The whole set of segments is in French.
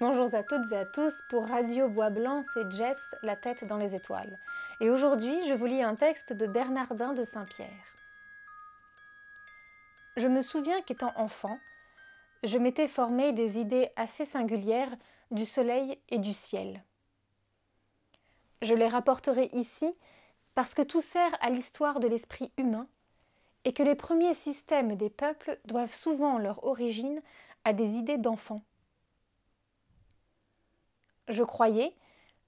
Bonjour à toutes et à tous, pour Radio Bois Blanc, c'est Jess, la tête dans les étoiles. Et aujourd'hui, je vous lis un texte de Bernardin de Saint-Pierre. Je me souviens qu'étant enfant, je m'étais formé des idées assez singulières du soleil et du ciel. Je les rapporterai ici parce que tout sert à l'histoire de l'esprit humain et que les premiers systèmes des peuples doivent souvent leur origine à des idées d'enfants je croyais,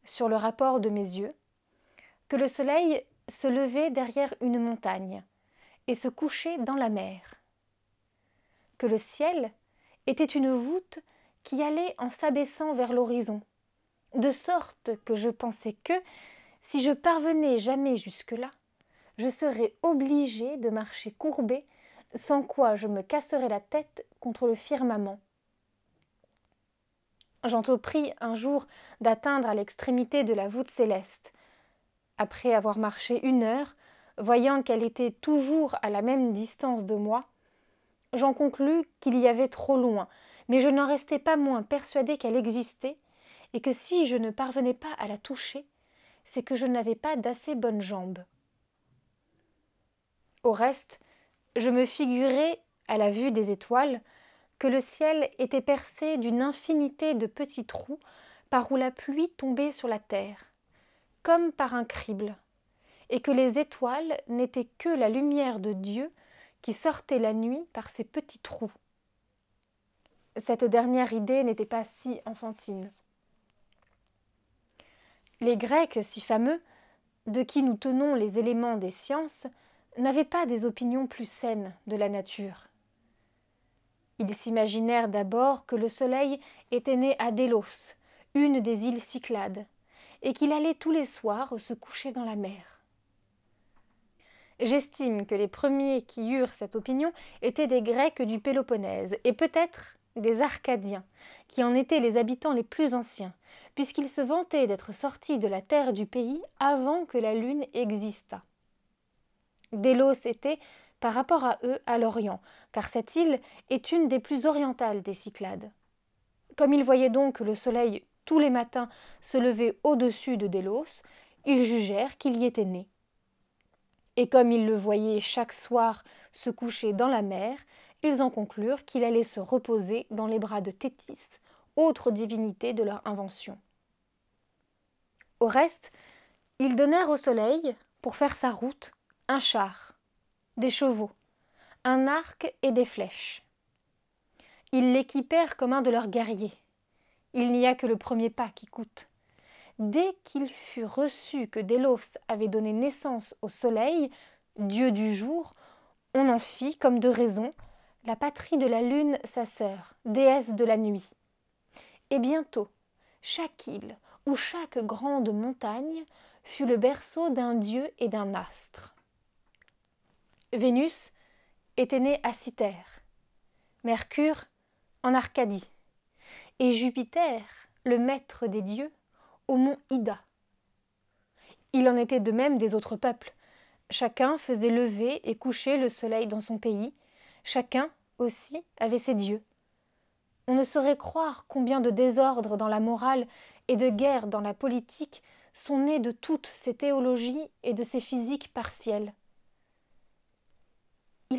sur le rapport de mes yeux, que le soleil se levait derrière une montagne et se couchait dans la mer, que le ciel était une voûte qui allait en s'abaissant vers l'horizon, de sorte que je pensais que, si je parvenais jamais jusque-là, je serais obligé de marcher courbé, sans quoi je me casserais la tête contre le firmament. J'entrepris un jour d'atteindre à l'extrémité de la voûte céleste. Après avoir marché une heure, voyant qu'elle était toujours à la même distance de moi, j'en conclus qu'il y avait trop loin, mais je n'en restais pas moins persuadé qu'elle existait, et que si je ne parvenais pas à la toucher, c'est que je n'avais pas d'assez bonnes jambes. Au reste, je me figurais, à la vue des étoiles, que le ciel était percé d'une infinité de petits trous par où la pluie tombait sur la terre, comme par un crible, et que les étoiles n'étaient que la lumière de Dieu qui sortait la nuit par ces petits trous. Cette dernière idée n'était pas si enfantine. Les Grecs si fameux, de qui nous tenons les éléments des sciences, n'avaient pas des opinions plus saines de la nature. Ils s'imaginèrent d'abord que le soleil était né à Délos, une des îles Cyclades, et qu'il allait tous les soirs se coucher dans la mer. J'estime que les premiers qui eurent cette opinion étaient des Grecs du Péloponnèse, et peut-être des Arcadiens, qui en étaient les habitants les plus anciens, puisqu'ils se vantaient d'être sortis de la terre du pays avant que la lune existât. Délos était, par rapport à eux à l'Orient, car cette île est une des plus orientales des Cyclades. Comme ils voyaient donc le soleil tous les matins se lever au-dessus de Délos, ils jugèrent qu'il y était né. Et comme ils le voyaient chaque soir se coucher dans la mer, ils en conclurent qu'il allait se reposer dans les bras de Thétis, autre divinité de leur invention. Au reste, ils donnèrent au soleil, pour faire sa route, un char, des chevaux, un arc et des flèches. Ils l'équipèrent comme un de leurs guerriers. Il n'y a que le premier pas qui coûte. Dès qu'il fut reçu que Délos avait donné naissance au soleil, dieu du jour, on en fit, comme de raison, la patrie de la lune sa sœur, déesse de la nuit. Et bientôt, chaque île ou chaque grande montagne fut le berceau d'un dieu et d'un astre. Vénus était né à Cythère, Mercure en Arcadie, et Jupiter, le maître des dieux, au mont Ida. Il en était de même des autres peuples. Chacun faisait lever et coucher le soleil dans son pays, chacun aussi avait ses dieux. On ne saurait croire combien de désordres dans la morale et de guerres dans la politique sont nés de toutes ces théologies et de ces physiques partielles.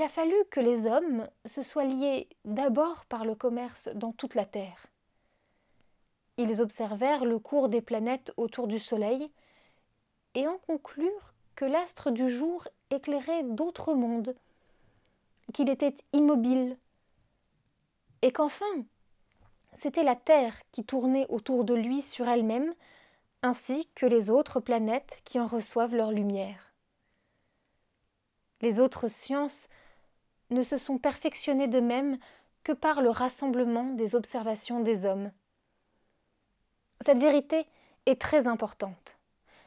A fallu que les hommes se soient liés d'abord par le commerce dans toute la Terre. Ils observèrent le cours des planètes autour du Soleil et en conclurent que l'astre du jour éclairait d'autres mondes, qu'il était immobile, et qu'enfin c'était la Terre qui tournait autour de lui sur elle-même, ainsi que les autres planètes qui en reçoivent leur lumière. Les autres sciences ne se sont perfectionnés de même que par le rassemblement des observations des hommes. Cette vérité est très importante,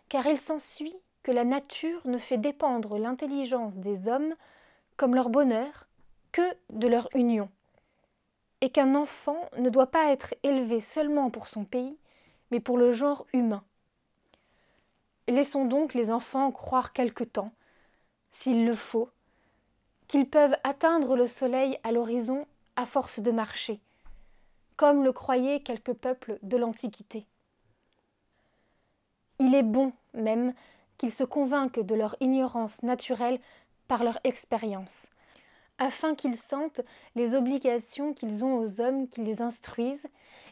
car il s'ensuit que la nature ne fait dépendre l'intelligence des hommes, comme leur bonheur, que de leur union, et qu'un enfant ne doit pas être élevé seulement pour son pays, mais pour le genre humain. Laissons donc les enfants croire quelque temps, s'il le faut, qu'ils peuvent atteindre le soleil à l'horizon à force de marcher, comme le croyaient quelques peuples de l'Antiquité. Il est bon même qu'ils se convainquent de leur ignorance naturelle par leur expérience, afin qu'ils sentent les obligations qu'ils ont aux hommes qui les instruisent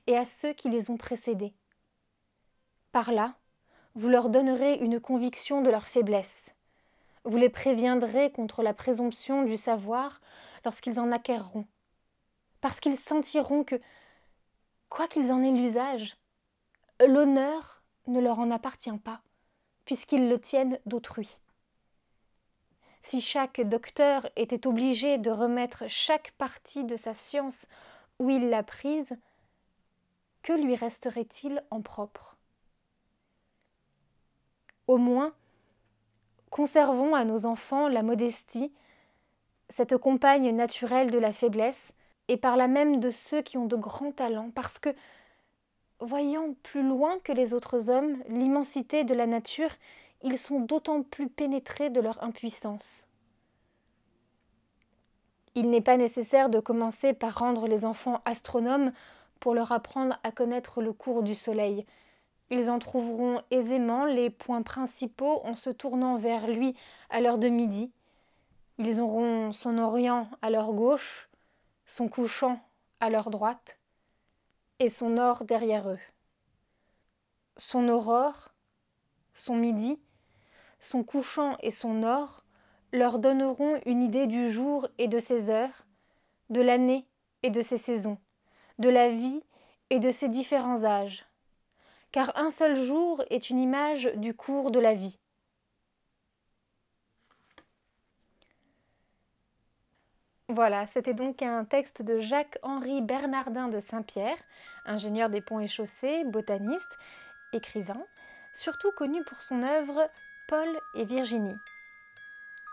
et à ceux qui les ont précédés. Par là, vous leur donnerez une conviction de leur faiblesse. Vous les préviendrez contre la présomption du savoir lorsqu'ils en acquerront, parce qu'ils sentiront que, quoi qu'ils en aient l'usage, l'honneur ne leur en appartient pas, puisqu'ils le tiennent d'autrui. Si chaque docteur était obligé de remettre chaque partie de sa science où il l'a prise, que lui resterait-il en propre? Au moins, conservons à nos enfants la modestie, cette compagne naturelle de la faiblesse, et par là même de ceux qui ont de grands talents, parce que, voyant plus loin que les autres hommes l'immensité de la nature, ils sont d'autant plus pénétrés de leur impuissance. Il n'est pas nécessaire de commencer par rendre les enfants astronomes pour leur apprendre à connaître le cours du Soleil. Ils en trouveront aisément les points principaux en se tournant vers lui à l'heure de midi. Ils auront son orient à leur gauche, son couchant à leur droite, et son nord derrière eux. Son aurore, son midi, son couchant et son nord leur donneront une idée du jour et de ses heures, de l'année et de ses saisons, de la vie et de ses différents âges. Car un seul jour est une image du cours de la vie. Voilà, c'était donc un texte de Jacques-Henri Bernardin de Saint-Pierre, ingénieur des ponts et chaussées, botaniste, écrivain, surtout connu pour son œuvre Paul et Virginie.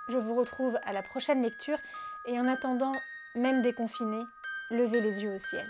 Je vous retrouve à la prochaine lecture et en attendant, même déconfiné, levez les yeux au ciel.